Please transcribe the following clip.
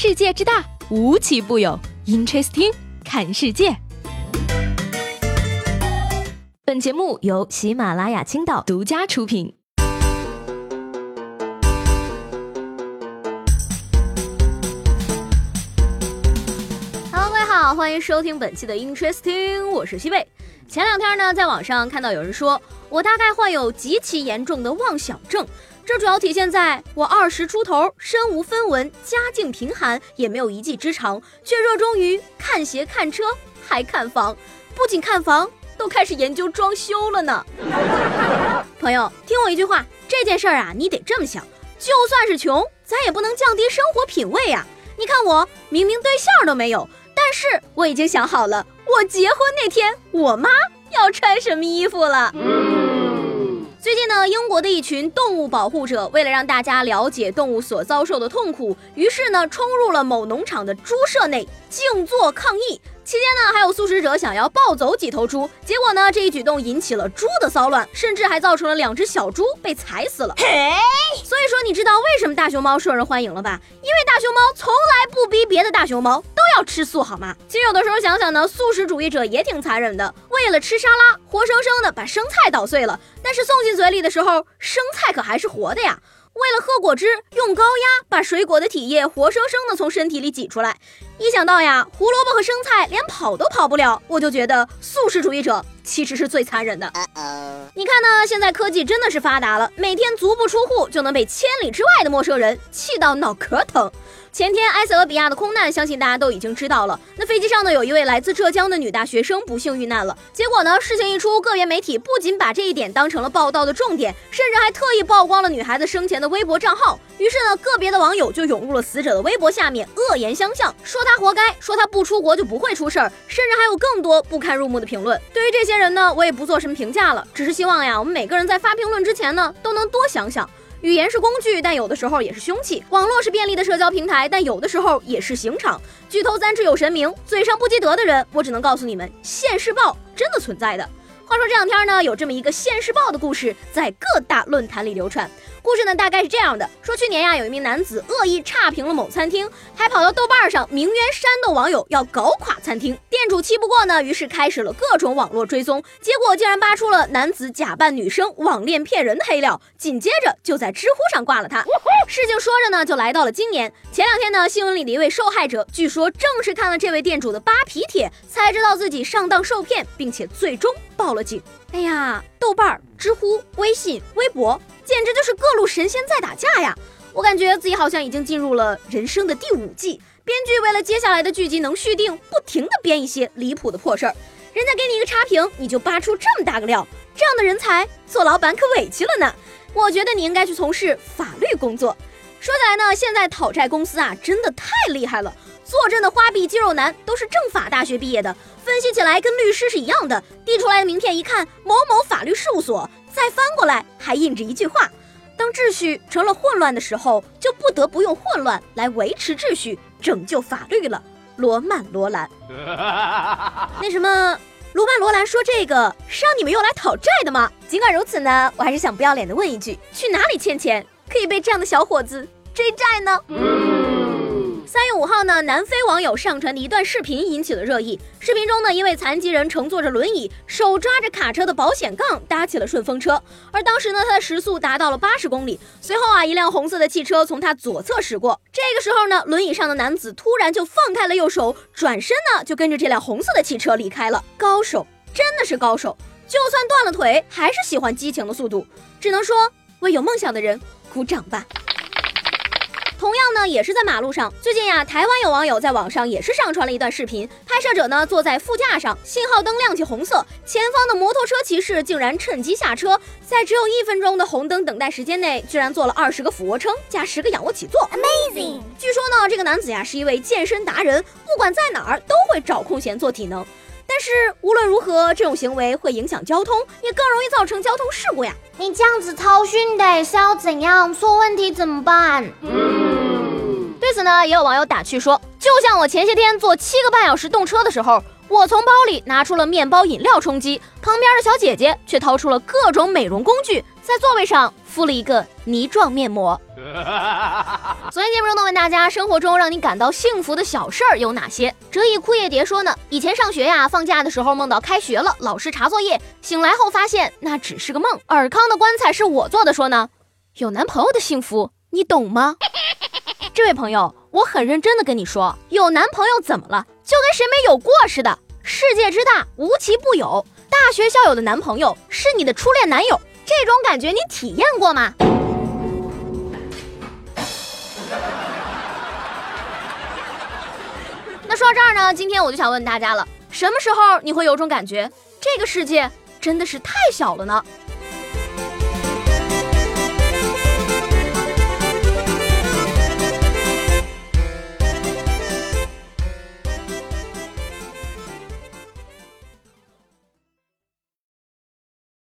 世界之大，无奇不有。Interesting，看世界。本节目由喜马拉雅青岛独家出品。Hello，各位好，欢迎收听本期的 Interesting，我是西贝。前两天呢，在网上看到有人说我大概患有极其严重的妄想症。这主要体现在我二十出头，身无分文，家境贫寒，也没有一技之长，却热衷于看鞋、看车，还看房。不仅看房，都开始研究装修了呢。朋友，听我一句话，这件事儿啊，你得这么想：就算是穷，咱也不能降低生活品味呀。你看我明明对象都没有，但是我已经想好了，我结婚那天我妈要穿什么衣服了。最近呢，英国的一群动物保护者为了让大家了解动物所遭受的痛苦，于是呢，冲入了某农场的猪舍内，静坐抗议。期间呢，还有素食者想要抱走几头猪，结果呢，这一举动引起了猪的骚乱，甚至还造成了两只小猪被踩死了。所以说，你知道为什么大熊猫受人欢迎了吧？因为大熊猫从来不逼别的大熊猫都要吃素，好吗？其实有的时候想想呢，素食主义者也挺残忍的，为了吃沙拉，活生生的把生菜捣碎了，但是送进嘴里的时候，生菜可还是活的呀。为了喝果汁，用高压把水果的体液活生生的从身体里挤出来。一想到呀，胡萝卜和生菜连跑都跑不了，我就觉得素食主义者其实是最残忍的。你看呢，现在科技真的是发达了，每天足不出户就能被千里之外的陌生人气到脑壳疼。前天埃塞俄比亚的空难，相信大家都已经知道了。那飞机上呢，有一位来自浙江的女大学生不幸遇难了。结果呢，事情一出，个别媒体不仅把这一点当成了报道的重点，甚至还特意曝光了女孩子生前的微博账号。于是呢，个别的网友就涌入了死者的微博下面，恶言相向，说她活该，说她不出国就不会出事儿，甚至还有更多不堪入目的评论。对于这些人呢，我也不做什么评价了，只是希望呀，我们每个人在发评论之前呢，都能多想想。语言是工具，但有的时候也是凶器；网络是便利的社交平台，但有的时候也是刑场。举头三尺有神明，嘴上不积德的人，我只能告诉你们，现世报真的存在的。话说这两天呢，有这么一个现世报的故事在各大论坛里流传。故事呢大概是这样的：说去年呀，有一名男子恶意差评了某餐厅，还跑到豆瓣上名曰煽动网友要搞垮餐厅。店主气不过呢，于是开始了各种网络追踪，结果竟然扒出了男子假扮女生网恋骗人的黑料。紧接着就在知乎上挂了他。事情说着呢，就来到了今年。前两天呢，新闻里的一位受害者，据说正是看了这位店主的扒皮帖，才知道自己上当受骗，并且最终报了警。哎呀，豆瓣、知乎、微信、微博。简直就是各路神仙在打架呀！我感觉自己好像已经进入了人生的第五季。编剧为了接下来的剧集能续订，不停的编一些离谱的破事儿。人家给你一个差评，你就扒出这么大个料，这样的人才做老板可委屈了呢。我觉得你应该去从事法律工作。说起来呢，现在讨债公司啊，真的太厉害了。坐镇的花臂肌肉男都是政法大学毕业的，分析起来跟律师是一样的。递出来的名片一看，某某法律事务所。再翻过来还印着一句话：当秩序成了混乱的时候，就不得不用混乱来维持秩序，拯救法律了。罗曼·罗兰。那什么，罗曼·罗兰说这个是让你们用来讨债的吗？尽管如此呢，我还是想不要脸的问一句：去哪里欠钱可以被这样的小伙子追债呢？三月五号呢，南非网友上传的一段视频引起了热议。视频中呢，一位残疾人乘坐着轮椅，手抓着卡车的保险杠，搭起了顺风车。而当时呢，他的时速达到了八十公里。随后啊，一辆红色的汽车从他左侧驶过。这个时候呢，轮椅上的男子突然就放开了右手，转身呢就跟着这辆红色的汽车离开了。高手，真的是高手！就算断了腿，还是喜欢激情的速度。只能说，为有梦想的人鼓掌吧。呢，也是在马路上。最近呀，台湾有网友在网上也是上传了一段视频，拍摄者呢坐在副驾上，信号灯亮起红色，前方的摩托车骑士竟然趁机下车，在只有一分钟的红灯等待时间内，居然做了二十个俯卧撑加十个仰卧起坐，Amazing！据说呢，这个男子呀是一位健身达人，不管在哪儿都会找空闲做体能。但是无论如何，这种行为会影响交通，也更容易造成交通事故呀。你这样子操训的是要怎样？出问题怎么办？对此呢，也有网友打趣说，就像我前些天坐七个半小时动车的时候，我从包里拿出了面包、饮料充饥，旁边的小姐姐却掏出了各种美容工具，在座位上敷了一个泥状面膜。昨天节目中呢，问大家生活中让你感到幸福的小事儿有哪些？折翼枯叶蝶说呢，以前上学呀，放假的时候梦到开学了，老师查作业，醒来后发现那只是个梦。尔康的棺材是我做的说呢，有男朋友的幸福你懂吗？这位朋友，我很认真的跟你说，有男朋友怎么了？就跟谁没有过似的。世界之大，无奇不有。大学校友的男朋友是你的初恋男友，这种感觉你体验过吗？那说到这儿呢，今天我就想问大家了，什么时候你会有种感觉，这个世界真的是太小了呢？